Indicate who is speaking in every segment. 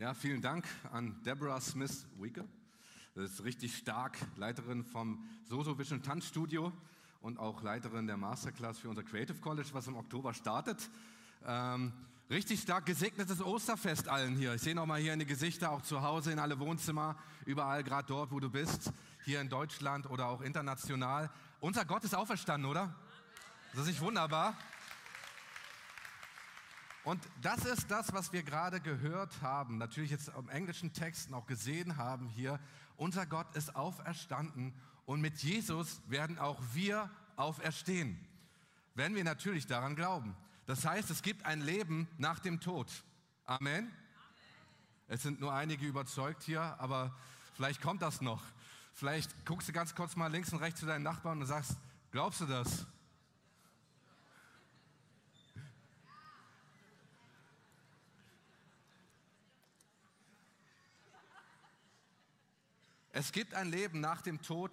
Speaker 1: Ja, vielen Dank an Deborah Smith-Wicke. Das ist richtig stark, Leiterin vom Soso Vision Tanzstudio und auch Leiterin der Masterclass für unser Creative College, was im Oktober startet. Ähm, richtig stark gesegnetes Osterfest allen hier. Ich sehe noch mal hier in die Gesichter, auch zu Hause, in alle Wohnzimmer, überall, gerade dort, wo du bist, hier in Deutschland oder auch international. Unser Gott ist auferstanden, oder? Das ist nicht wunderbar. Und das ist das, was wir gerade gehört haben, natürlich jetzt im englischen Texten auch gesehen haben hier. Unser Gott ist auferstanden und mit Jesus werden auch wir auferstehen, wenn wir natürlich daran glauben. Das heißt, es gibt ein Leben nach dem Tod. Amen. Amen. Es sind nur einige überzeugt hier, aber vielleicht kommt das noch. Vielleicht guckst du ganz kurz mal links und rechts zu deinen Nachbarn und sagst, glaubst du das? Es gibt ein Leben nach dem Tod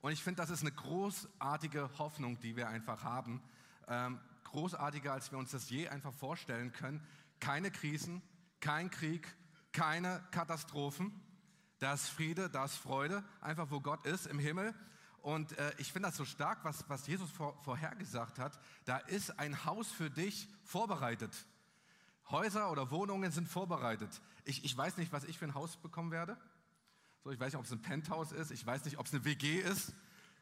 Speaker 1: und ich finde, das ist eine großartige Hoffnung, die wir einfach haben. Ähm, großartiger, als wir uns das je einfach vorstellen können. Keine Krisen, kein Krieg, keine Katastrophen. Da ist Friede, da ist Freude, einfach wo Gott ist im Himmel. Und äh, ich finde das so stark, was, was Jesus vor, vorhergesagt hat. Da ist ein Haus für dich vorbereitet. Häuser oder Wohnungen sind vorbereitet. Ich, ich weiß nicht, was ich für ein Haus bekommen werde. So, ich weiß nicht, ob es ein Penthouse ist, ich weiß nicht, ob es eine WG ist.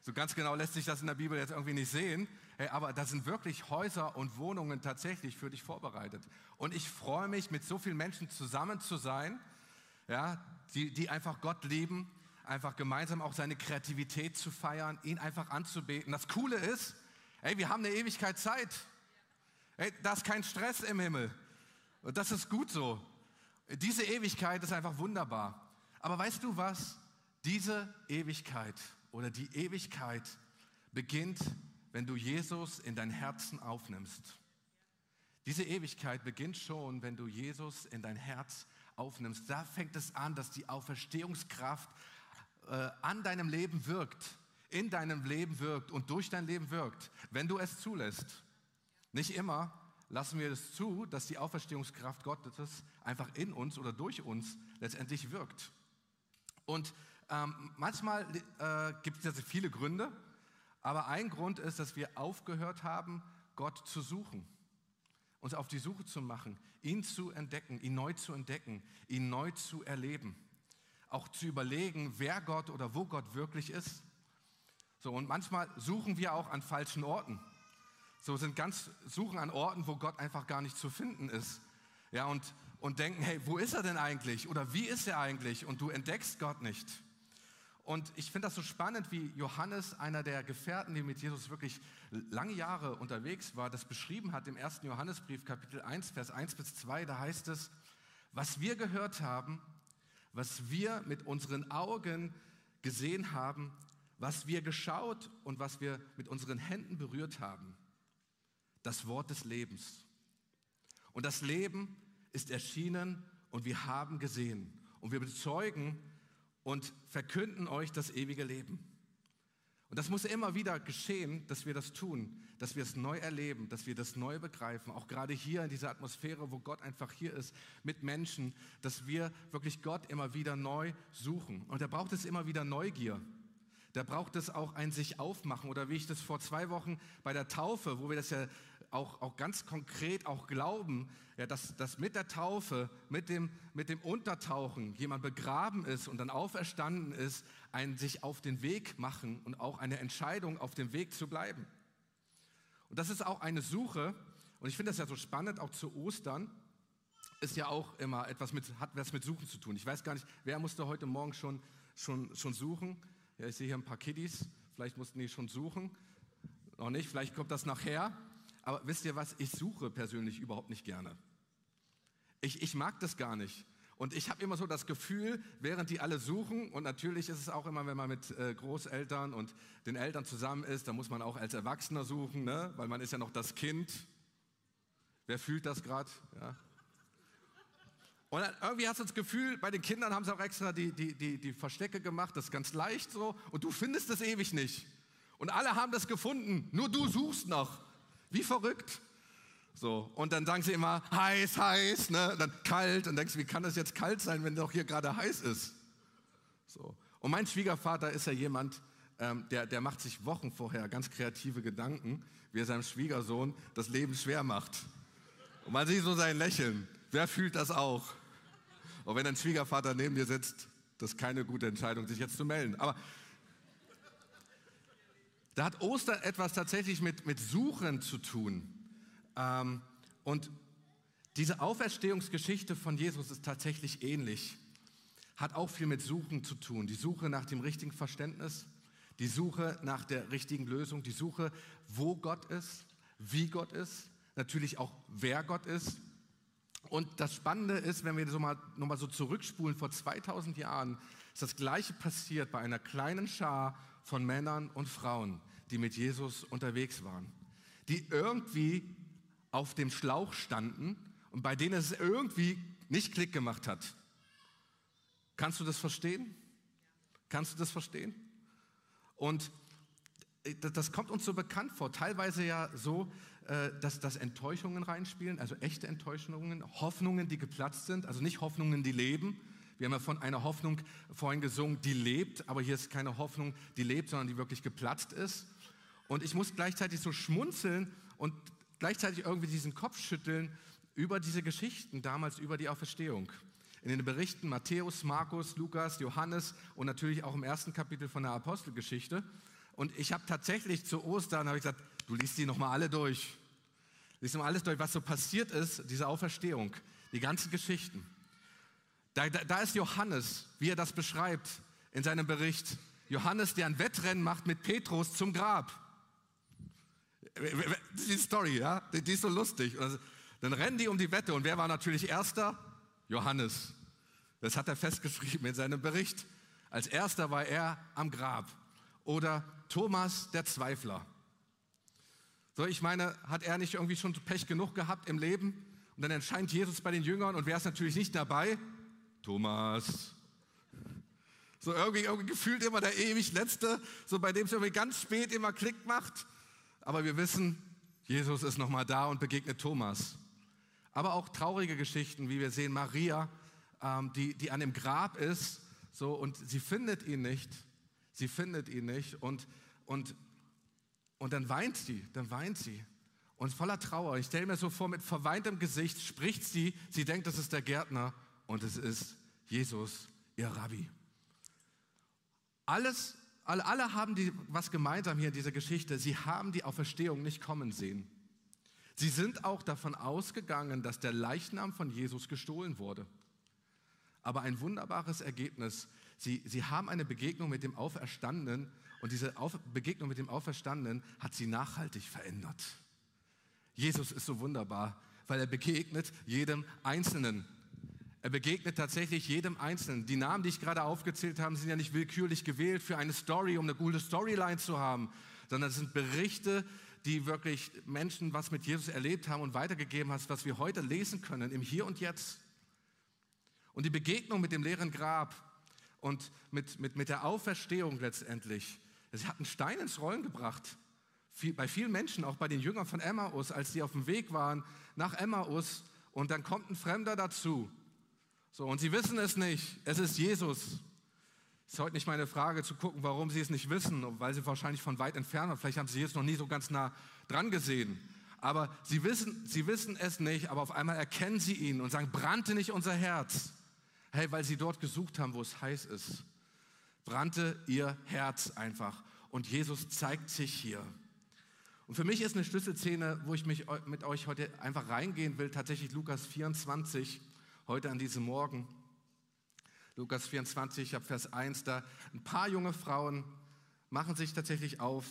Speaker 1: So ganz genau lässt sich das in der Bibel jetzt irgendwie nicht sehen. Hey, aber da sind wirklich Häuser und Wohnungen tatsächlich für dich vorbereitet. Und ich freue mich, mit so vielen Menschen zusammen zu sein, ja, die, die einfach Gott lieben, einfach gemeinsam auch seine Kreativität zu feiern, ihn einfach anzubeten. Das Coole ist, hey, wir haben eine Ewigkeit Zeit. Hey, da ist kein Stress im Himmel. Und das ist gut so. Diese Ewigkeit ist einfach wunderbar. Aber weißt du was? Diese Ewigkeit oder die Ewigkeit beginnt, wenn du Jesus in dein Herzen aufnimmst. Diese Ewigkeit beginnt schon, wenn du Jesus in dein Herz aufnimmst. Da fängt es an, dass die Auferstehungskraft äh, an deinem Leben wirkt, in deinem Leben wirkt und durch dein Leben wirkt, wenn du es zulässt. Nicht immer lassen wir es zu, dass die Auferstehungskraft Gottes einfach in uns oder durch uns letztendlich wirkt. Und ähm, manchmal äh, gibt es ja viele Gründe, aber ein Grund ist, dass wir aufgehört haben, Gott zu suchen, uns auf die Suche zu machen, ihn zu entdecken, ihn neu zu entdecken, ihn neu zu erleben, auch zu überlegen, wer Gott oder wo Gott wirklich ist. So und manchmal suchen wir auch an falschen Orten. So sind ganz suchen an Orten, wo Gott einfach gar nicht zu finden ist. Ja, und und denken, hey, wo ist er denn eigentlich? Oder wie ist er eigentlich? Und du entdeckst Gott nicht. Und ich finde das so spannend, wie Johannes, einer der Gefährten, die mit Jesus wirklich lange Jahre unterwegs war, das beschrieben hat im ersten Johannesbrief, Kapitel 1, Vers 1 bis 2. Da heißt es, was wir gehört haben, was wir mit unseren Augen gesehen haben, was wir geschaut und was wir mit unseren Händen berührt haben. Das Wort des Lebens. Und das Leben ist erschienen und wir haben gesehen. Und wir bezeugen und verkünden euch das ewige Leben. Und das muss immer wieder geschehen, dass wir das tun, dass wir es neu erleben, dass wir das neu begreifen, auch gerade hier in dieser Atmosphäre, wo Gott einfach hier ist, mit Menschen, dass wir wirklich Gott immer wieder neu suchen. Und da braucht es immer wieder Neugier. Da braucht es auch ein sich aufmachen oder wie ich das vor zwei Wochen bei der Taufe, wo wir das ja auch, auch ganz konkret auch glauben, ja, dass, dass mit der Taufe, mit dem, mit dem Untertauchen jemand begraben ist und dann auferstanden ist, ein sich auf den Weg machen und auch eine Entscheidung auf dem Weg zu bleiben. Und das ist auch eine Suche, und ich finde das ja so spannend, auch zu Ostern, ist ja auch immer etwas mit, hat was mit Suchen zu tun. Ich weiß gar nicht, wer musste heute Morgen schon, schon, schon suchen? Ja, ich sehe hier ein paar Kiddies, vielleicht mussten die schon suchen. Noch nicht, vielleicht kommt das nachher. Aber wisst ihr was, ich suche persönlich überhaupt nicht gerne. Ich, ich mag das gar nicht. Und ich habe immer so das Gefühl, während die alle suchen, und natürlich ist es auch immer, wenn man mit äh, Großeltern und den Eltern zusammen ist, da muss man auch als Erwachsener suchen, ne? weil man ist ja noch das Kind. Wer fühlt das gerade? Ja. Und dann, irgendwie hast du das Gefühl, bei den Kindern haben sie auch extra die, die, die, die Verstecke gemacht, das ist ganz leicht so, und du findest es ewig nicht. Und alle haben das gefunden, nur du suchst noch. Wie verrückt. So, und dann sagen sie immer, heiß, heiß, ne? dann kalt. Und denkst du, wie kann das jetzt kalt sein, wenn doch hier gerade heiß ist? So. Und mein Schwiegervater ist ja jemand, ähm, der, der macht sich Wochen vorher ganz kreative Gedanken, wie er seinem Schwiegersohn das Leben schwer macht. Und man sieht so sein Lächeln. Wer fühlt das auch? Und wenn ein Schwiegervater neben dir sitzt, das ist keine gute Entscheidung, sich jetzt zu melden. Aber da hat Ostern etwas tatsächlich mit, mit Suchen zu tun. Ähm, und diese Auferstehungsgeschichte von Jesus ist tatsächlich ähnlich. Hat auch viel mit Suchen zu tun. Die Suche nach dem richtigen Verständnis, die Suche nach der richtigen Lösung, die Suche, wo Gott ist, wie Gott ist, natürlich auch wer Gott ist. Und das Spannende ist, wenn wir so mal, nochmal so zurückspulen, vor 2000 Jahren ist das Gleiche passiert bei einer kleinen Schar von Männern und Frauen, die mit Jesus unterwegs waren, die irgendwie auf dem Schlauch standen und bei denen es irgendwie nicht Klick gemacht hat. Kannst du das verstehen? Kannst du das verstehen? Und äh, das kommt uns so bekannt vor, teilweise ja so, äh, dass, dass Enttäuschungen reinspielen, also echte Enttäuschungen, Hoffnungen, die geplatzt sind, also nicht Hoffnungen, die leben. Wir haben ja von einer Hoffnung vorhin gesungen, die lebt, aber hier ist keine Hoffnung, die lebt, sondern die wirklich geplatzt ist. Und ich muss gleichzeitig so schmunzeln und gleichzeitig irgendwie diesen Kopf schütteln über diese Geschichten damals, über die Auferstehung. In den Berichten Matthäus, Markus, Lukas, Johannes und natürlich auch im ersten Kapitel von der Apostelgeschichte. Und ich habe tatsächlich zu Ostern ich gesagt, du liest die nochmal alle durch. Lies mal alles durch, was so passiert ist, diese Auferstehung, die ganzen Geschichten. Da, da, da ist Johannes, wie er das beschreibt in seinem Bericht. Johannes, der ein Wettrennen macht mit Petrus zum Grab. Die Story, ja, die ist so lustig. Also, dann rennen die um die Wette und wer war natürlich Erster? Johannes. Das hat er festgeschrieben in seinem Bericht. Als Erster war er am Grab. Oder Thomas der Zweifler. So, ich meine, hat er nicht irgendwie schon Pech genug gehabt im Leben? Und dann erscheint Jesus bei den Jüngern und wer ist natürlich nicht dabei? Thomas. So irgendwie, irgendwie gefühlt immer der ewig Letzte, so bei dem es irgendwie ganz spät immer Klick macht. Aber wir wissen, Jesus ist nochmal da und begegnet Thomas. Aber auch traurige Geschichten, wie wir sehen, Maria, ähm, die, die an dem Grab ist, so, und sie findet ihn nicht. Sie findet ihn nicht. Und, und, und dann weint sie, dann weint sie. Und voller Trauer. Ich stelle mir so vor, mit verweintem Gesicht spricht sie. Sie denkt, das ist der Gärtner und es ist Jesus, ihr Rabbi. Alles alle, alle haben die, was gemeinsam hier in dieser Geschichte. Sie haben die Auferstehung nicht kommen sehen. Sie sind auch davon ausgegangen, dass der Leichnam von Jesus gestohlen wurde. Aber ein wunderbares Ergebnis. Sie, sie haben eine Begegnung mit dem Auferstandenen und diese Auf, Begegnung mit dem Auferstandenen hat sie nachhaltig verändert. Jesus ist so wunderbar, weil er begegnet jedem Einzelnen. Er begegnet tatsächlich jedem Einzelnen. Die Namen, die ich gerade aufgezählt habe, sind ja nicht willkürlich gewählt für eine Story, um eine gute Storyline zu haben, sondern es sind Berichte, die wirklich Menschen was mit Jesus erlebt haben und weitergegeben haben, was wir heute lesen können, im Hier und Jetzt. Und die Begegnung mit dem leeren Grab und mit, mit, mit der Auferstehung letztendlich, es hat einen Stein ins Rollen gebracht. bei vielen Menschen, auch bei den Jüngern von Emmaus, als sie auf dem Weg waren nach Emmaus und dann kommt ein Fremder dazu so, und sie wissen es nicht. Es ist Jesus. Es ist heute nicht meine Frage zu gucken, warum sie es nicht wissen, weil sie wahrscheinlich von weit entfernt sind. Vielleicht haben sie Jesus noch nie so ganz nah dran gesehen. Aber sie wissen, sie wissen es nicht, aber auf einmal erkennen sie ihn und sagen, brannte nicht unser Herz. Hey, weil sie dort gesucht haben, wo es heiß ist. Brannte ihr Herz einfach. Und Jesus zeigt sich hier. Und für mich ist eine Schlüsselszene, wo ich mich mit euch heute einfach reingehen will, tatsächlich Lukas 24 heute an diesem Morgen. Lukas 24, ab Vers 1, da ein paar junge Frauen machen sich tatsächlich auf,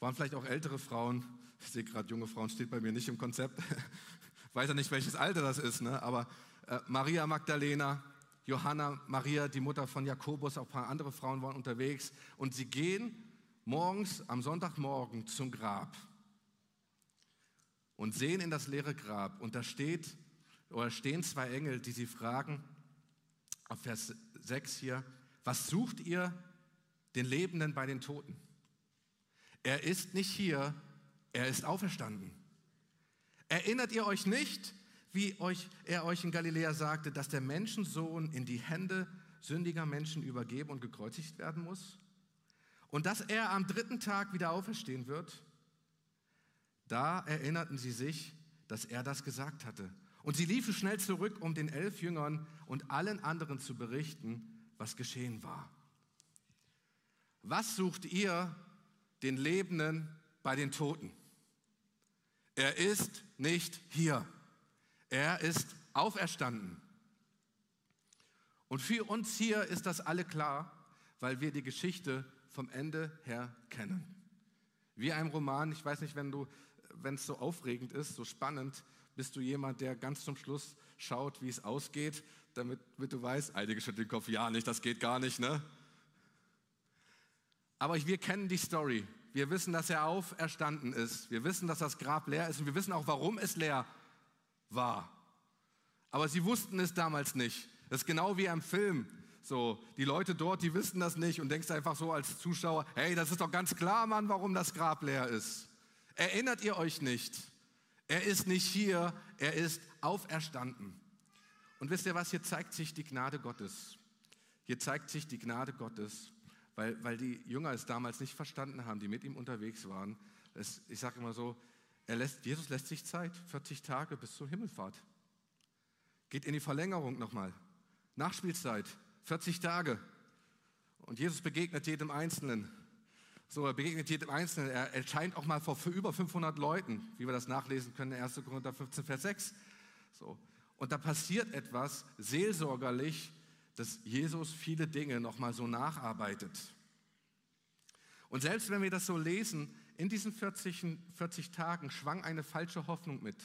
Speaker 1: waren vielleicht auch ältere Frauen. Ich sehe gerade, junge Frauen steht bei mir nicht im Konzept. Weiß ja nicht, welches Alter das ist, ne? aber äh, Maria Magdalena, Johanna, Maria, die Mutter von Jakobus, auch ein paar andere Frauen waren unterwegs und sie gehen morgens am Sonntagmorgen zum Grab und sehen in das leere Grab und da steht oder stehen zwei Engel, die sie fragen, auf Vers 6 hier, was sucht ihr den Lebenden bei den Toten? Er ist nicht hier, er ist auferstanden. Erinnert ihr euch nicht, wie euch, er euch in Galiläa sagte, dass der Menschensohn in die Hände sündiger Menschen übergeben und gekreuzigt werden muss? Und dass er am dritten Tag wieder auferstehen wird? Da erinnerten sie sich, dass er das gesagt hatte. Und sie liefen schnell zurück, um den elf Jüngern und allen anderen zu berichten, was geschehen war. Was sucht ihr den Lebenden bei den Toten? Er ist nicht hier. Er ist auferstanden. Und für uns hier ist das alle klar, weil wir die Geschichte vom Ende her kennen. Wie ein Roman, ich weiß nicht, wenn du, wenn es so aufregend ist, so spannend, bist du jemand, der ganz zum Schluss schaut, wie es ausgeht, damit, damit du weißt, einige schütteln den Kopf, ja nicht, das geht gar nicht, ne? Aber wir kennen die Story. Wir wissen, dass er auferstanden ist. Wir wissen, dass das Grab leer ist und wir wissen auch, warum es leer war. Aber sie wussten es damals nicht. Das ist genau wie im Film. So, die Leute dort, die wissen das nicht und denkst einfach so als Zuschauer, hey, das ist doch ganz klar, Mann, warum das Grab leer ist. Erinnert ihr euch nicht? Er ist nicht hier, er ist auferstanden. Und wisst ihr was, hier zeigt sich die Gnade Gottes. Hier zeigt sich die Gnade Gottes, weil, weil die Jünger es damals nicht verstanden haben, die mit ihm unterwegs waren. Es, ich sage immer so, lässt, Jesus lässt sich Zeit, 40 Tage bis zur Himmelfahrt. Geht in die Verlängerung nochmal. Nachspielzeit, 40 Tage. Und Jesus begegnet jedem Einzelnen. So, er begegnet jedem Einzelnen. Er erscheint auch mal vor über 500 Leuten, wie wir das nachlesen können in 1. Korinther 15, Vers 6. So. Und da passiert etwas seelsorgerlich, dass Jesus viele Dinge nochmal so nacharbeitet. Und selbst wenn wir das so lesen, in diesen 40, 40 Tagen schwang eine falsche Hoffnung mit,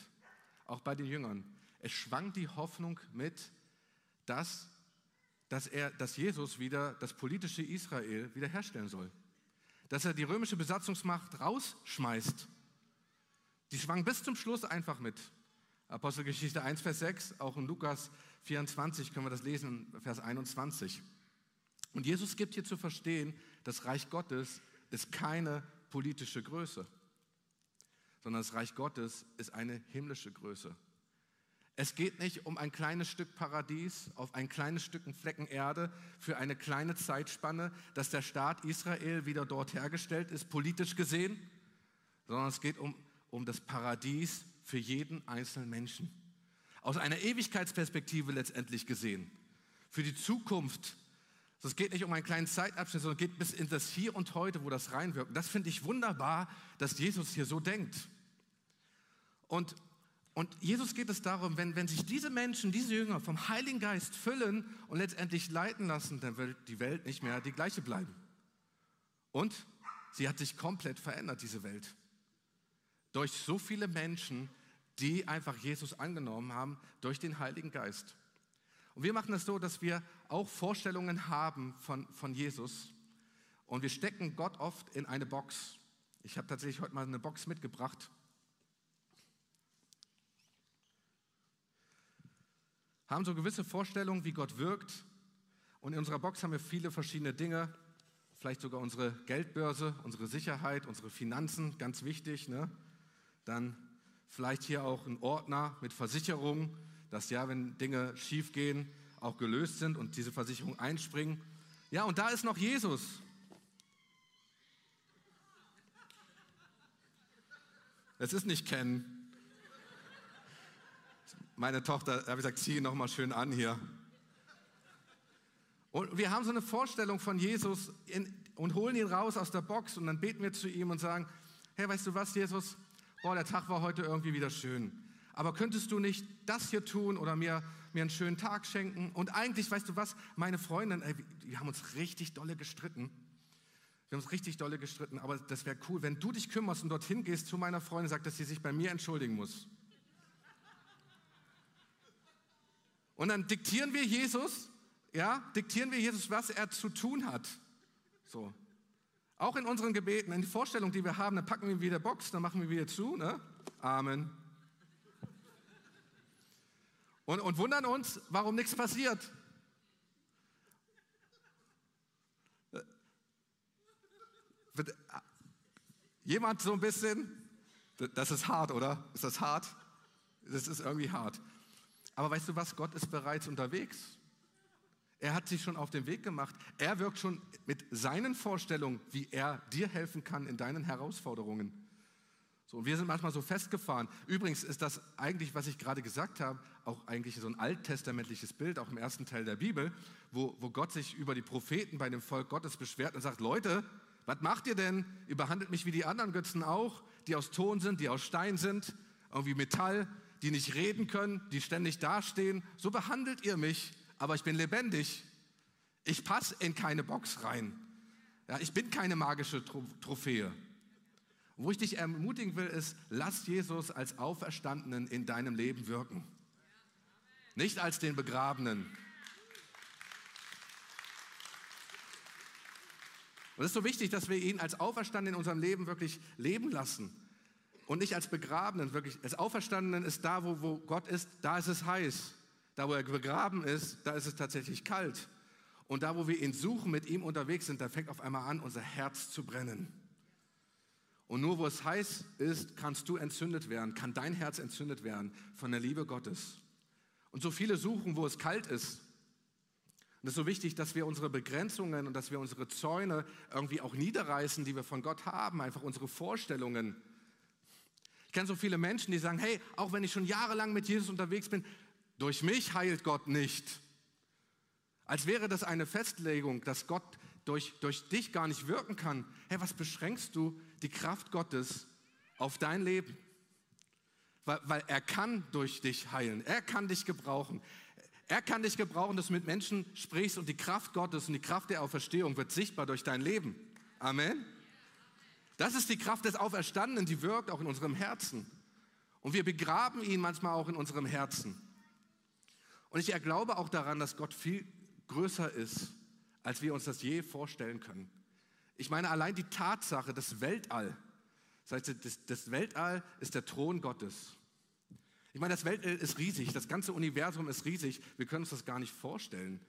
Speaker 1: auch bei den Jüngern. Es schwang die Hoffnung mit, dass, dass, er, dass Jesus wieder das politische Israel wiederherstellen soll. Dass er die römische Besatzungsmacht rausschmeißt. Die schwang bis zum Schluss einfach mit. Apostelgeschichte 1, Vers 6, auch in Lukas 24 können wir das lesen, Vers 21. Und Jesus gibt hier zu verstehen, das Reich Gottes ist keine politische Größe, sondern das Reich Gottes ist eine himmlische Größe. Es geht nicht um ein kleines Stück Paradies auf ein kleines Stück Flecken Erde für eine kleine Zeitspanne, dass der Staat Israel wieder dort hergestellt ist, politisch gesehen, sondern es geht um, um das Paradies für jeden einzelnen Menschen. Aus einer Ewigkeitsperspektive letztendlich gesehen. Für die Zukunft. Es geht nicht um einen kleinen Zeitabschnitt, sondern geht bis in das Hier und Heute, wo das reinwirkt. Das finde ich wunderbar, dass Jesus hier so denkt. Und, und Jesus geht es darum, wenn, wenn sich diese Menschen, diese Jünger vom Heiligen Geist füllen und letztendlich leiten lassen, dann wird die Welt nicht mehr die gleiche bleiben. Und sie hat sich komplett verändert, diese Welt. Durch so viele Menschen, die einfach Jesus angenommen haben durch den Heiligen Geist. Und wir machen das so, dass wir auch Vorstellungen haben von, von Jesus und wir stecken Gott oft in eine Box. Ich habe tatsächlich heute mal eine Box mitgebracht. Haben so gewisse Vorstellungen, wie Gott wirkt. Und in unserer Box haben wir viele verschiedene Dinge. Vielleicht sogar unsere Geldbörse, unsere Sicherheit, unsere Finanzen, ganz wichtig. Ne? Dann vielleicht hier auch ein Ordner mit Versicherung, dass ja, wenn Dinge schief gehen, auch gelöst sind und diese Versicherung einspringen. Ja, und da ist noch Jesus. Es ist nicht Ken. Meine Tochter, habe ich gesagt, zieh ihn nochmal schön an hier. Und wir haben so eine Vorstellung von Jesus in, und holen ihn raus aus der Box und dann beten wir zu ihm und sagen, hey, weißt du was, Jesus, boah, der Tag war heute irgendwie wieder schön. Aber könntest du nicht das hier tun oder mir, mir einen schönen Tag schenken? Und eigentlich, weißt du was, meine Freundin, ey, wir haben uns richtig dolle gestritten. Wir haben uns richtig dolle gestritten, aber das wäre cool, wenn du dich kümmerst und dorthin gehst zu meiner Freundin und sagst, dass sie sich bei mir entschuldigen muss. Und dann diktieren wir Jesus, ja, diktieren wir Jesus, was er zu tun hat. So. Auch in unseren Gebeten, in die Vorstellung, die wir haben, dann packen wir wieder Box, dann machen wir wieder zu. Ne? Amen. Und, und wundern uns, warum nichts passiert. Jemand so ein bisschen, das ist hart, oder? Ist das hart? Das ist irgendwie hart. Aber weißt du was? Gott ist bereits unterwegs. Er hat sich schon auf den Weg gemacht. Er wirkt schon mit seinen Vorstellungen, wie er dir helfen kann in deinen Herausforderungen. So, und wir sind manchmal so festgefahren. Übrigens ist das eigentlich, was ich gerade gesagt habe, auch eigentlich so ein alttestamentliches Bild, auch im ersten Teil der Bibel, wo, wo Gott sich über die Propheten bei dem Volk Gottes beschwert und sagt, Leute, was macht ihr denn? Ihr behandelt mich wie die anderen Götzen auch, die aus Ton sind, die aus Stein sind, irgendwie Metall, die nicht reden können, die ständig dastehen. So behandelt ihr mich aber ich bin lebendig. Ich passe in keine Box rein. Ja, ich bin keine magische Trophäe. wo ich dich ermutigen will, ist, lass Jesus als Auferstandenen in deinem Leben wirken. Nicht als den Begrabenen. Und es ist so wichtig, dass wir ihn als Auferstandenen in unserem Leben wirklich leben lassen. Und nicht als Begrabenen, wirklich. Als Auferstandenen ist da, wo, wo Gott ist, da ist es heiß. Da, wo er begraben ist, da ist es tatsächlich kalt. Und da, wo wir ihn suchen, mit ihm unterwegs sind, da fängt auf einmal an, unser Herz zu brennen. Und nur wo es heiß ist, kannst du entzündet werden, kann dein Herz entzündet werden von der Liebe Gottes. Und so viele suchen, wo es kalt ist. Und es ist so wichtig, dass wir unsere Begrenzungen und dass wir unsere Zäune irgendwie auch niederreißen, die wir von Gott haben, einfach unsere Vorstellungen. Ich kenne so viele Menschen, die sagen, hey, auch wenn ich schon jahrelang mit Jesus unterwegs bin, durch mich heilt Gott nicht. Als wäre das eine Festlegung, dass Gott durch, durch dich gar nicht wirken kann. Hey, was beschränkst du die Kraft Gottes auf dein Leben? Weil, weil er kann durch dich heilen. Er kann dich gebrauchen. Er kann dich gebrauchen, dass du mit Menschen sprichst und die Kraft Gottes und die Kraft der Auferstehung wird sichtbar durch dein Leben. Amen. Das ist die Kraft des Auferstandenen, die wirkt auch in unserem Herzen. Und wir begraben ihn manchmal auch in unserem Herzen. Und ich glaube auch daran, dass Gott viel größer ist, als wir uns das je vorstellen können. Ich meine, allein die Tatsache, das Weltall, das, heißt, das, das Weltall ist der Thron Gottes. Ich meine, das Weltall ist riesig, das ganze Universum ist riesig, wir können uns das gar nicht vorstellen.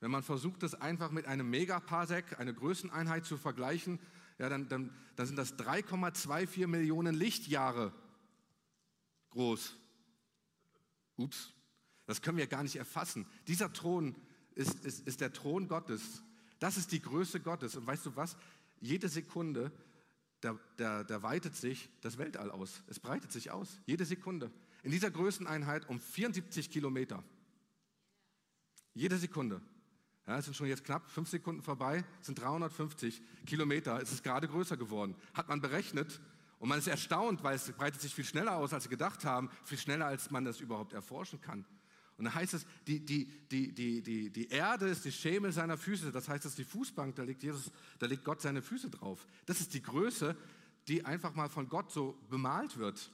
Speaker 1: Wenn man versucht, das einfach mit einem Megaparsec, einer Größeneinheit zu vergleichen, ja, dann, dann, dann sind das 3,24 Millionen Lichtjahre groß. Ups, das können wir gar nicht erfassen. Dieser Thron ist, ist, ist der Thron Gottes. Das ist die Größe Gottes. Und weißt du was? Jede Sekunde, da, da, da weitet sich das Weltall aus. Es breitet sich aus. Jede Sekunde. In dieser Größeneinheit um 74 Kilometer. Jede Sekunde. Ja, es sind schon jetzt knapp fünf Sekunden vorbei, es sind 350 Kilometer. Es ist gerade größer geworden. Hat man berechnet. Und man ist erstaunt, weil es breitet sich viel schneller aus, als sie gedacht haben. Viel schneller, als man das überhaupt erforschen kann. Und dann heißt es, die, die, die, die, die, die Erde ist die Schemel seiner Füße. Das heißt, das ist die Fußbank, da legt, Jesus, da legt Gott seine Füße drauf. Das ist die Größe, die einfach mal von Gott so bemalt wird.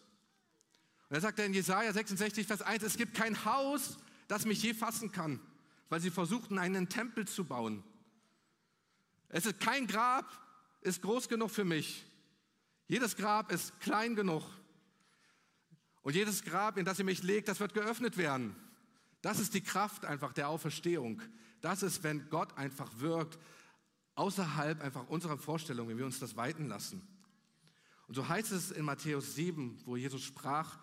Speaker 1: Und er sagt in Jesaja 66, Vers 1, es gibt kein Haus, das mich je fassen kann, weil sie versuchten, einen Tempel zu bauen. Es ist kein Grab, ist groß genug für mich. Jedes Grab ist klein genug. Und jedes Grab, in das ihr mich legt, das wird geöffnet werden. Das ist die Kraft einfach der Auferstehung. Das ist, wenn Gott einfach wirkt, außerhalb einfach unserer Vorstellung, wenn wir uns das weiten lassen. Und so heißt es in Matthäus 7, wo Jesus sprach,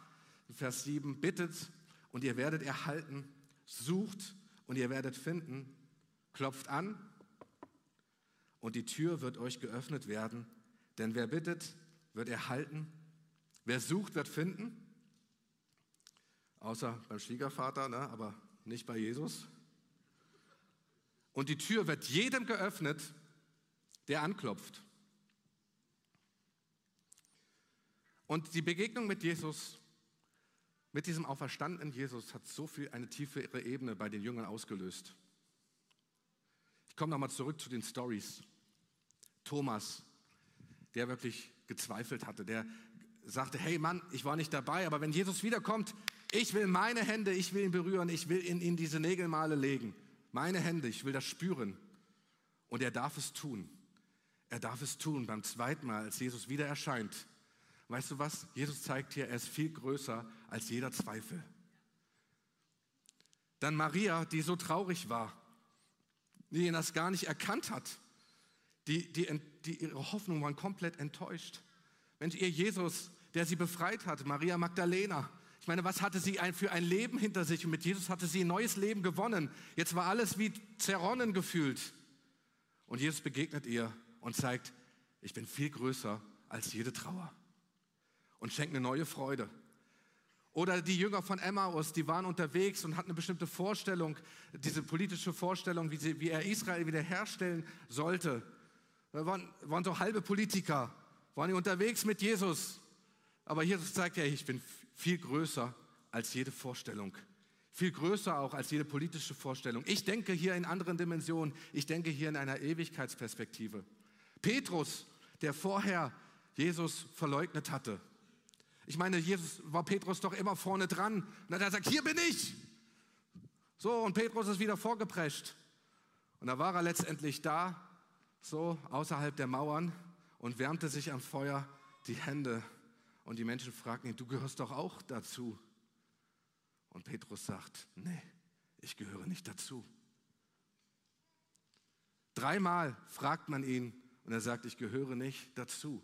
Speaker 1: Vers 7, bittet und ihr werdet erhalten, sucht und ihr werdet finden, klopft an und die Tür wird euch geöffnet werden. Denn wer bittet, wird erhalten, wer sucht, wird finden außer beim Schwiegervater, ne, aber nicht bei Jesus. Und die Tür wird jedem geöffnet, der anklopft. Und die Begegnung mit Jesus, mit diesem auferstandenen Jesus, hat so viel eine tiefere Ebene bei den Jüngern ausgelöst. Ich komme nochmal zurück zu den Stories. Thomas, der wirklich gezweifelt hatte, der sagte, hey Mann, ich war nicht dabei, aber wenn Jesus wiederkommt, ich will meine Hände, ich will ihn berühren, ich will ihn in diese Nägelmale legen. Meine Hände, ich will das spüren. Und er darf es tun. Er darf es tun beim zweiten Mal, als Jesus wieder erscheint. Weißt du was? Jesus zeigt hier, er ist viel größer als jeder Zweifel. Dann Maria, die so traurig war, die ihn das gar nicht erkannt hat, die, die, die ihre Hoffnung waren komplett enttäuscht. Mensch, ihr Jesus, der sie befreit hat, Maria Magdalena, Ich meine, was hatte sie für ein Leben hinter sich? Und mit Jesus hatte sie ein neues Leben gewonnen. Jetzt war alles wie zerronnen gefühlt. Und Jesus begegnet ihr und zeigt, ich bin viel größer als jede Trauer. Und schenkt eine neue Freude. Oder die Jünger von Emmaus, die waren unterwegs und hatten eine bestimmte Vorstellung, diese politische Vorstellung, wie, sie, wie er Israel wiederherstellen sollte. Wir waren, waren so halbe Politiker, waren die unterwegs mit Jesus. Aber Jesus zeigt ja, ich bin viel größer als jede Vorstellung. Viel größer auch als jede politische Vorstellung. Ich denke hier in anderen Dimensionen. Ich denke hier in einer Ewigkeitsperspektive. Petrus, der vorher Jesus verleugnet hatte. Ich meine, Jesus war Petrus doch immer vorne dran. Und er sagt, hier bin ich. So, und Petrus ist wieder vorgeprescht. Und da war er letztendlich da, so außerhalb der Mauern und wärmte sich am Feuer die Hände. Und die Menschen fragten ihn, du gehörst doch auch dazu. Und Petrus sagt, nee, ich gehöre nicht dazu. Dreimal fragt man ihn und er sagt, ich gehöre nicht dazu.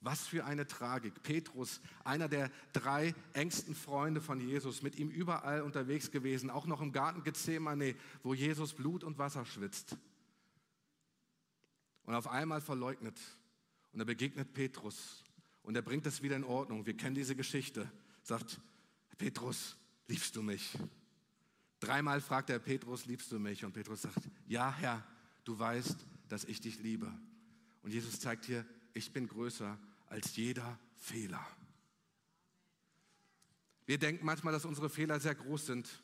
Speaker 1: Was für eine Tragik. Petrus, einer der drei engsten Freunde von Jesus, mit ihm überall unterwegs gewesen, auch noch im Garten Gethsemane, wo Jesus Blut und Wasser schwitzt. Und auf einmal verleugnet. Und er begegnet Petrus. Und er bringt es wieder in Ordnung. Wir kennen diese Geschichte. Sagt, Petrus, liebst du mich? Dreimal fragt er Petrus, liebst du mich? Und Petrus sagt, ja, Herr, du weißt, dass ich dich liebe. Und Jesus zeigt hier, ich bin größer als jeder Fehler. Wir denken manchmal, dass unsere Fehler sehr groß sind.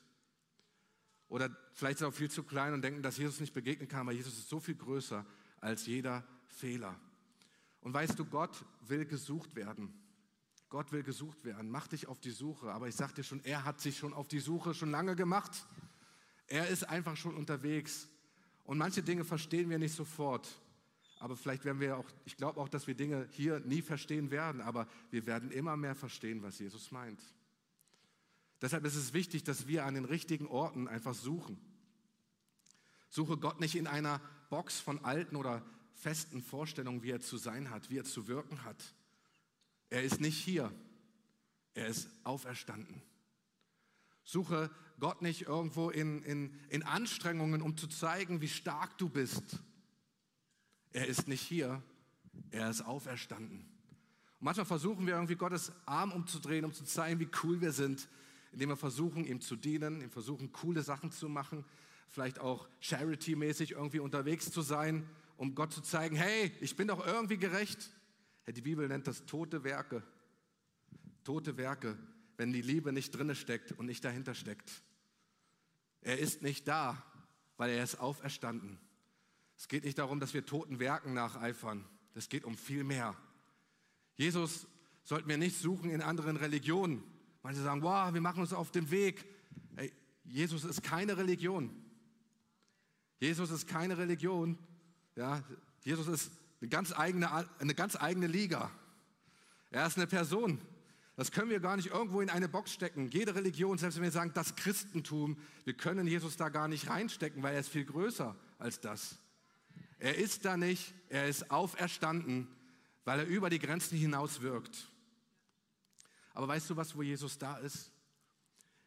Speaker 1: Oder vielleicht auch viel zu klein und denken, dass Jesus nicht begegnen kann, aber Jesus ist so viel größer als jeder Fehler. Und weißt du, Gott will gesucht werden. Gott will gesucht werden. Mach dich auf die Suche. Aber ich sagte schon, er hat sich schon auf die Suche schon lange gemacht. Er ist einfach schon unterwegs. Und manche Dinge verstehen wir nicht sofort. Aber vielleicht werden wir auch, ich glaube auch, dass wir Dinge hier nie verstehen werden, aber wir werden immer mehr verstehen, was Jesus meint. Deshalb ist es wichtig, dass wir an den richtigen Orten einfach suchen. Suche Gott nicht in einer Box von alten oder festen Vorstellungen, wie er zu sein hat, wie er zu wirken hat. Er ist nicht hier, er ist auferstanden. Suche Gott nicht irgendwo in, in, in Anstrengungen, um zu zeigen, wie stark du bist er ist nicht hier, er ist auferstanden. Und manchmal versuchen wir irgendwie Gottes Arm umzudrehen, um zu zeigen, wie cool wir sind, indem wir versuchen, ihm zu dienen, ihm versuchen, coole Sachen zu machen, vielleicht auch charity-mäßig irgendwie unterwegs zu sein, um Gott zu zeigen, hey, ich bin doch irgendwie gerecht. Die Bibel nennt das tote Werke. Tote Werke, wenn die Liebe nicht drinne steckt und nicht dahinter steckt. Er ist nicht da, weil er ist auferstanden. Es geht nicht darum, dass wir toten Werken nacheifern. Es geht um viel mehr. Jesus sollten wir nicht suchen in anderen Religionen. Manche sagen, wow, wir machen uns auf den Weg. Hey, Jesus ist keine Religion. Jesus ist keine Religion. Ja, Jesus ist eine ganz, eigene, eine ganz eigene Liga. Er ist eine Person. Das können wir gar nicht irgendwo in eine Box stecken. Jede Religion, selbst wenn wir sagen, das Christentum, wir können Jesus da gar nicht reinstecken, weil er ist viel größer als das. Er ist da nicht, er ist auferstanden, weil er über die Grenzen hinaus wirkt. Aber weißt du was, wo Jesus da ist?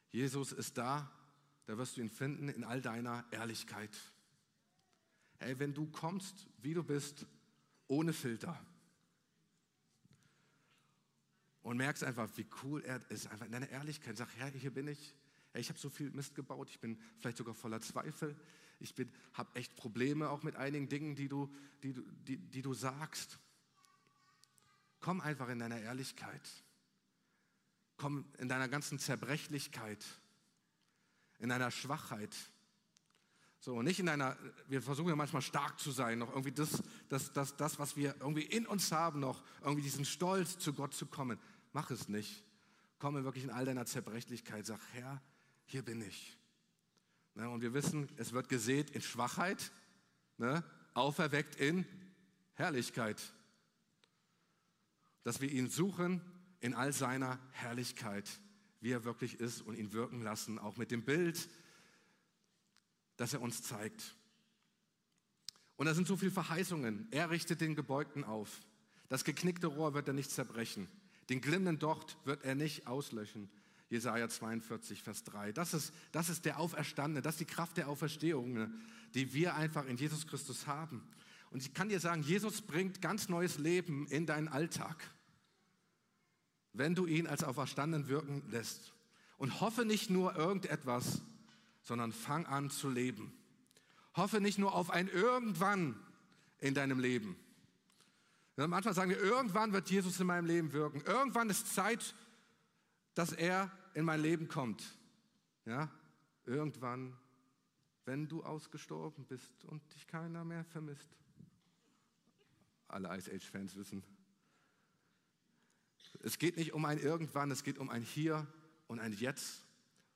Speaker 1: Jesus ist da, da wirst du ihn finden in all deiner Ehrlichkeit. Hey, wenn du kommst, wie du bist, ohne Filter und merkst einfach, wie cool er ist, einfach in deiner Ehrlichkeit. Sag, Herr, hier bin ich. Hey, ich habe so viel Mist gebaut, ich bin vielleicht sogar voller Zweifel. Ich habe echt Probleme auch mit einigen Dingen, die du, die, die, die du sagst. Komm einfach in deiner Ehrlichkeit. Komm in deiner ganzen Zerbrechlichkeit, in deiner Schwachheit. So, nicht in einer, wir versuchen ja manchmal stark zu sein, noch irgendwie das, das, das, das, was wir irgendwie in uns haben, noch irgendwie diesen Stolz zu Gott zu kommen. Mach es nicht. Komme wirklich in all deiner Zerbrechlichkeit. Sag, Herr, hier bin ich. Ne, und wir wissen, es wird gesät in Schwachheit, ne, auferweckt in Herrlichkeit. Dass wir ihn suchen in all seiner Herrlichkeit, wie er wirklich ist und ihn wirken lassen, auch mit dem Bild, das er uns zeigt. Und da sind so viele Verheißungen. Er richtet den Gebeugten auf. Das geknickte Rohr wird er nicht zerbrechen. Den glimmenden Docht wird er nicht auslöschen. Jesaja 42, Vers 3. Das ist, das ist der Auferstandene, das ist die Kraft der Auferstehung, die wir einfach in Jesus Christus haben. Und ich kann dir sagen, Jesus bringt ganz neues Leben in deinen Alltag, wenn du ihn als Auferstandenen wirken lässt. Und hoffe nicht nur irgendetwas, sondern fang an zu leben. Hoffe nicht nur auf ein Irgendwann in deinem Leben. manchmal sagen wir, irgendwann wird Jesus in meinem Leben wirken. Irgendwann ist Zeit, dass er in mein Leben kommt. Ja, irgendwann, wenn du ausgestorben bist und dich keiner mehr vermisst. Alle Ice Age Fans wissen. Es geht nicht um ein Irgendwann, es geht um ein Hier und ein Jetzt,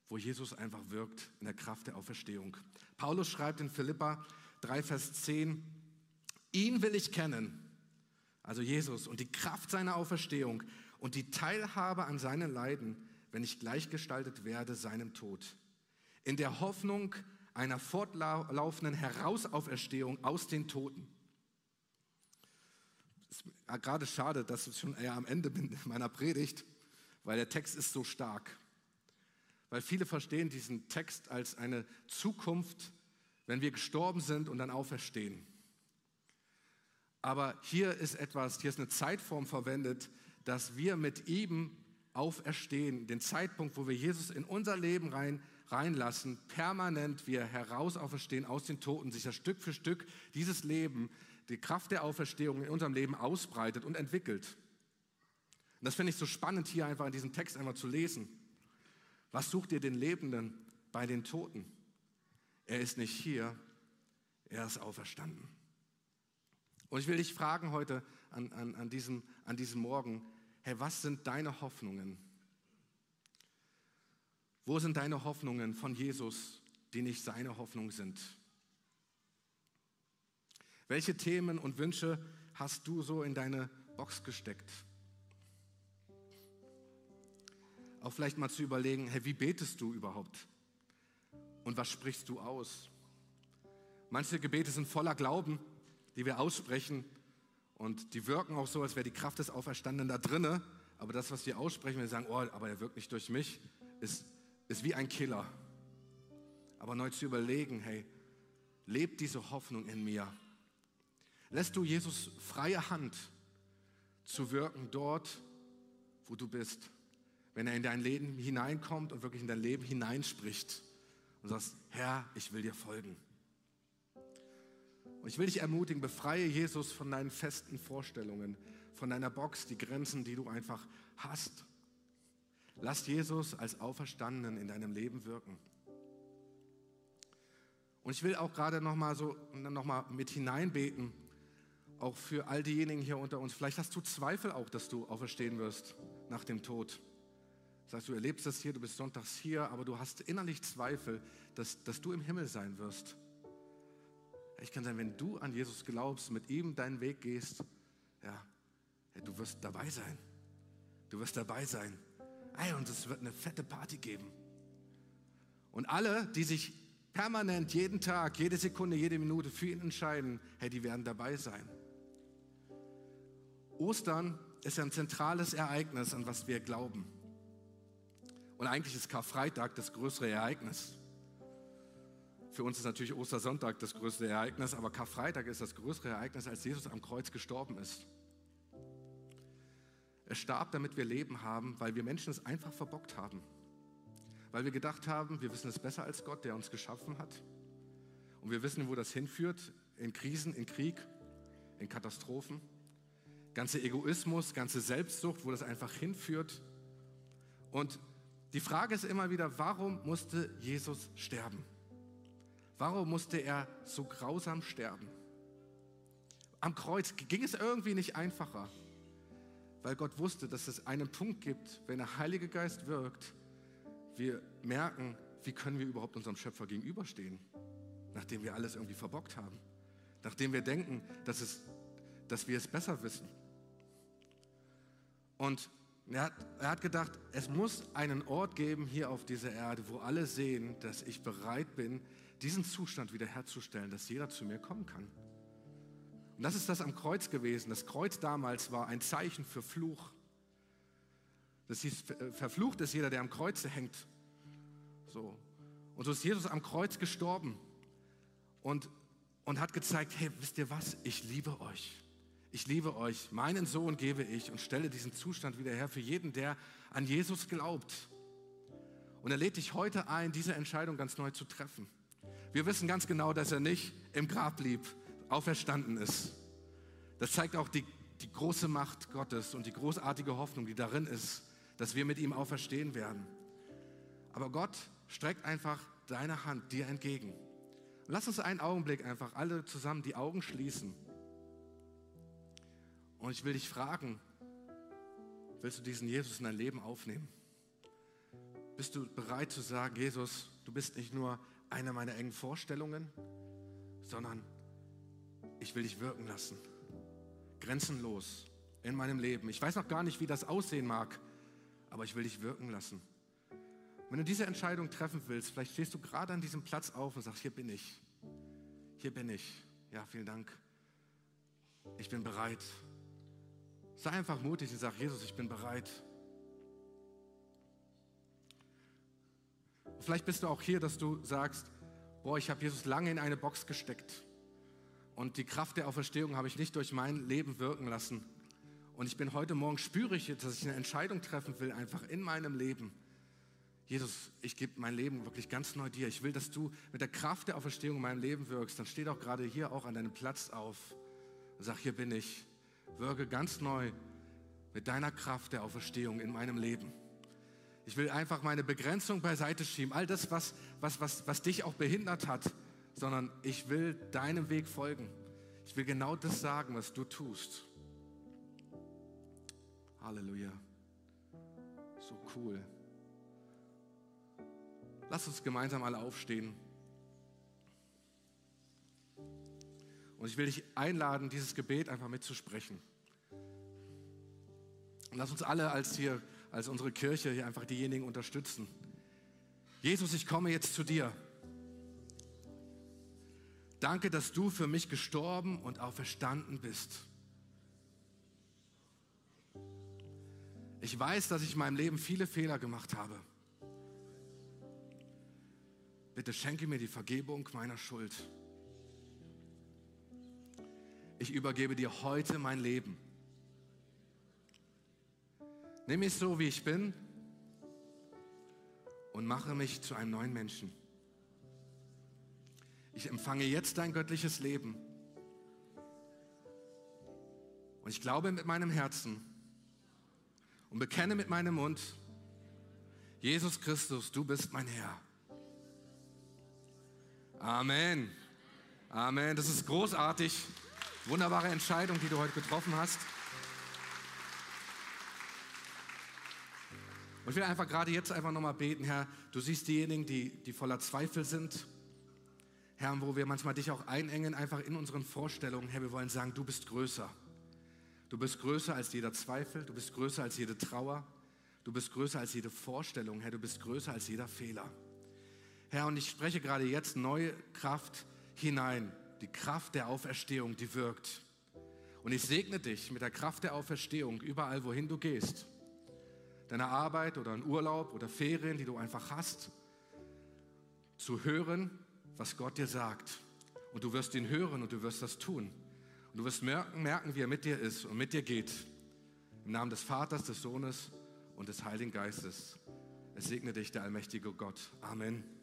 Speaker 1: wo Jesus einfach wirkt in der Kraft der Auferstehung. Paulus schreibt in Philippa 3, Vers 10, ihn will ich kennen, also Jesus, und die Kraft seiner Auferstehung und die Teilhabe an seinen Leiden, wenn ich gleichgestaltet werde seinem Tod. In der Hoffnung einer fortlaufenden Herausauferstehung aus den Toten. Es ist gerade schade, dass ich schon eher am Ende bin meiner Predigt, weil der Text ist so stark. Weil viele verstehen diesen Text als eine Zukunft, wenn wir gestorben sind und dann auferstehen. Aber hier ist etwas, hier ist eine Zeitform verwendet, dass wir mit ihm auferstehen, den Zeitpunkt, wo wir Jesus in unser Leben rein, reinlassen, permanent wir heraus auferstehen aus den Toten, sich ja Stück für Stück dieses Leben, die Kraft der Auferstehung in unserem Leben ausbreitet und entwickelt. Und das finde ich so spannend, hier einfach in diesem Text einmal zu lesen. Was sucht ihr den Lebenden bei den Toten? Er ist nicht hier, er ist auferstanden. Und ich will dich fragen heute an, an, an, diesem, an diesem Morgen, hey, was sind deine Hoffnungen? Wo sind deine Hoffnungen von Jesus, die nicht seine Hoffnung sind? Welche Themen und Wünsche hast du so in deine Box gesteckt? Auch vielleicht mal zu überlegen, hey, wie betest du überhaupt? Und was sprichst du aus? Manche Gebete sind voller Glauben, die wir aussprechen und die wirken auch so, als wäre die Kraft des Auferstandenen da drinne. Aber das, was wir aussprechen, wir sagen, oh, aber er wirkt nicht durch mich, ist, ist wie ein Killer. Aber neu zu überlegen, hey, lebt diese Hoffnung in mir? Lässt du Jesus freie Hand zu wirken dort, wo du bist? wenn er in dein Leben hineinkommt und wirklich in dein Leben hineinspricht und sagst, Herr, ich will dir folgen. Und ich will dich ermutigen, befreie Jesus von deinen festen Vorstellungen, von deiner Box, die Grenzen, die du einfach hast. Lass Jesus als Auferstandenen in deinem Leben wirken. Und ich will auch gerade nochmal so noch mit hineinbeten, auch für all diejenigen hier unter uns. Vielleicht hast du Zweifel auch, dass du auferstehen wirst nach dem Tod. Sagst du, erlebst das hier, du bist sonntags hier, aber du hast innerlich Zweifel, dass, dass du im Himmel sein wirst. Ich kann sagen, wenn du an Jesus glaubst, mit ihm deinen Weg gehst, ja, du wirst dabei sein. Du wirst dabei sein. Ey, und es wird eine fette Party geben. Und alle, die sich permanent jeden Tag, jede Sekunde, jede Minute für ihn entscheiden, hey, die werden dabei sein. Ostern ist ein zentrales Ereignis, an was wir glauben. Und eigentlich ist Karfreitag das größere Ereignis. Für uns ist natürlich Ostersonntag das größte Ereignis, aber Karfreitag ist das größere Ereignis, als Jesus am Kreuz gestorben ist. Er starb, damit wir Leben haben, weil wir Menschen es einfach verbockt haben. Weil wir gedacht haben, wir wissen es besser als Gott, der uns geschaffen hat. Und wir wissen, wo das hinführt, in Krisen, in Krieg, in Katastrophen. Ganze Egoismus, ganze Selbstsucht, wo das einfach hinführt. Und die Frage ist immer wieder, warum musste Jesus sterben? Warum musste er so grausam sterben? Am Kreuz ging es irgendwie nicht einfacher, weil Gott wusste, dass es einen Punkt gibt, wenn der Heilige Geist wirkt, wir merken, wie können wir überhaupt unserem Schöpfer gegenüberstehen, nachdem wir alles irgendwie verbockt haben, nachdem wir denken, dass, es, dass wir es besser wissen. Und er hat, er hat gedacht, es muss einen Ort geben hier auf dieser Erde, wo alle sehen, dass ich bereit bin, diesen Zustand wiederherzustellen, dass jeder zu mir kommen kann. Und das ist das am Kreuz gewesen. Das Kreuz damals war ein Zeichen für Fluch. Das hieß, verflucht ist jeder, der am Kreuze hängt. So. Und so ist Jesus am Kreuz gestorben und, und hat gezeigt, hey, wisst ihr was? Ich liebe euch. Ich liebe euch. Meinen Sohn gebe ich und stelle diesen Zustand wieder her für jeden, der an Jesus glaubt. Und er lädt dich heute ein, diese Entscheidung ganz neu zu treffen. Wir wissen ganz genau, dass er nicht im Grab blieb, auferstanden ist. Das zeigt auch die, die große Macht Gottes und die großartige Hoffnung, die darin ist, dass wir mit ihm auferstehen werden. Aber Gott streckt einfach deine Hand dir entgegen. Lass uns einen Augenblick einfach alle zusammen die Augen schließen. Und ich will dich fragen, willst du diesen Jesus in dein Leben aufnehmen? Bist du bereit zu sagen, Jesus, du bist nicht nur eine meiner engen Vorstellungen, sondern ich will dich wirken lassen. Grenzenlos in meinem Leben. Ich weiß noch gar nicht, wie das aussehen mag, aber ich will dich wirken lassen. Wenn du diese Entscheidung treffen willst, vielleicht stehst du gerade an diesem Platz auf und sagst, hier bin ich. Hier bin ich. Ja, vielen Dank. Ich bin bereit. Sei einfach mutig und sag, Jesus, ich bin bereit. Vielleicht bist du auch hier, dass du sagst, boah, ich habe Jesus lange in eine Box gesteckt und die Kraft der Auferstehung habe ich nicht durch mein Leben wirken lassen. Und ich bin heute Morgen, spüre ich dass ich eine Entscheidung treffen will, einfach in meinem Leben. Jesus, ich gebe mein Leben wirklich ganz neu dir. Ich will, dass du mit der Kraft der Auferstehung in meinem Leben wirkst. Dann steht auch gerade hier auch an deinem Platz auf und sag, hier bin ich. Wirke ganz neu mit deiner Kraft der Auferstehung in meinem Leben. Ich will einfach meine Begrenzung beiseite schieben, all das, was, was, was, was dich auch behindert hat, sondern ich will deinem Weg folgen. Ich will genau das sagen, was du tust. Halleluja. So cool. Lass uns gemeinsam alle aufstehen. Und ich will dich einladen, dieses Gebet einfach mitzusprechen. Und lass uns alle als hier, als unsere Kirche hier einfach diejenigen unterstützen. Jesus, ich komme jetzt zu dir. Danke, dass du für mich gestorben und auferstanden bist. Ich weiß, dass ich in meinem Leben viele Fehler gemacht habe. Bitte schenke mir die Vergebung meiner Schuld. Ich übergebe dir heute mein Leben. Nimm mich so, wie ich bin und mache mich zu einem neuen Menschen. Ich empfange jetzt dein göttliches Leben. Und ich glaube mit meinem Herzen und bekenne mit meinem Mund, Jesus Christus, du bist mein Herr. Amen. Amen. Das ist großartig. Wunderbare Entscheidung, die du heute getroffen hast. Und ich will einfach gerade jetzt einfach nochmal beten, Herr, du siehst diejenigen, die, die voller Zweifel sind. Herr, wo wir manchmal dich auch einengen, einfach in unseren Vorstellungen. Herr, wir wollen sagen, du bist größer. Du bist größer als jeder Zweifel, du bist größer als jede Trauer, du bist größer als jede Vorstellung, Herr, du bist größer als jeder Fehler. Herr, und ich spreche gerade jetzt neue Kraft hinein, die Kraft der Auferstehung, die wirkt. Und ich segne dich mit der Kraft der Auferstehung überall, wohin du gehst deiner Arbeit oder in Urlaub oder Ferien, die du einfach hast, zu hören, was Gott dir sagt. Und du wirst ihn hören und du wirst das tun. Und du wirst merken, merken, wie er mit dir ist und mit dir geht. Im Namen des Vaters, des Sohnes und des Heiligen Geistes. Es segne dich, der allmächtige Gott. Amen.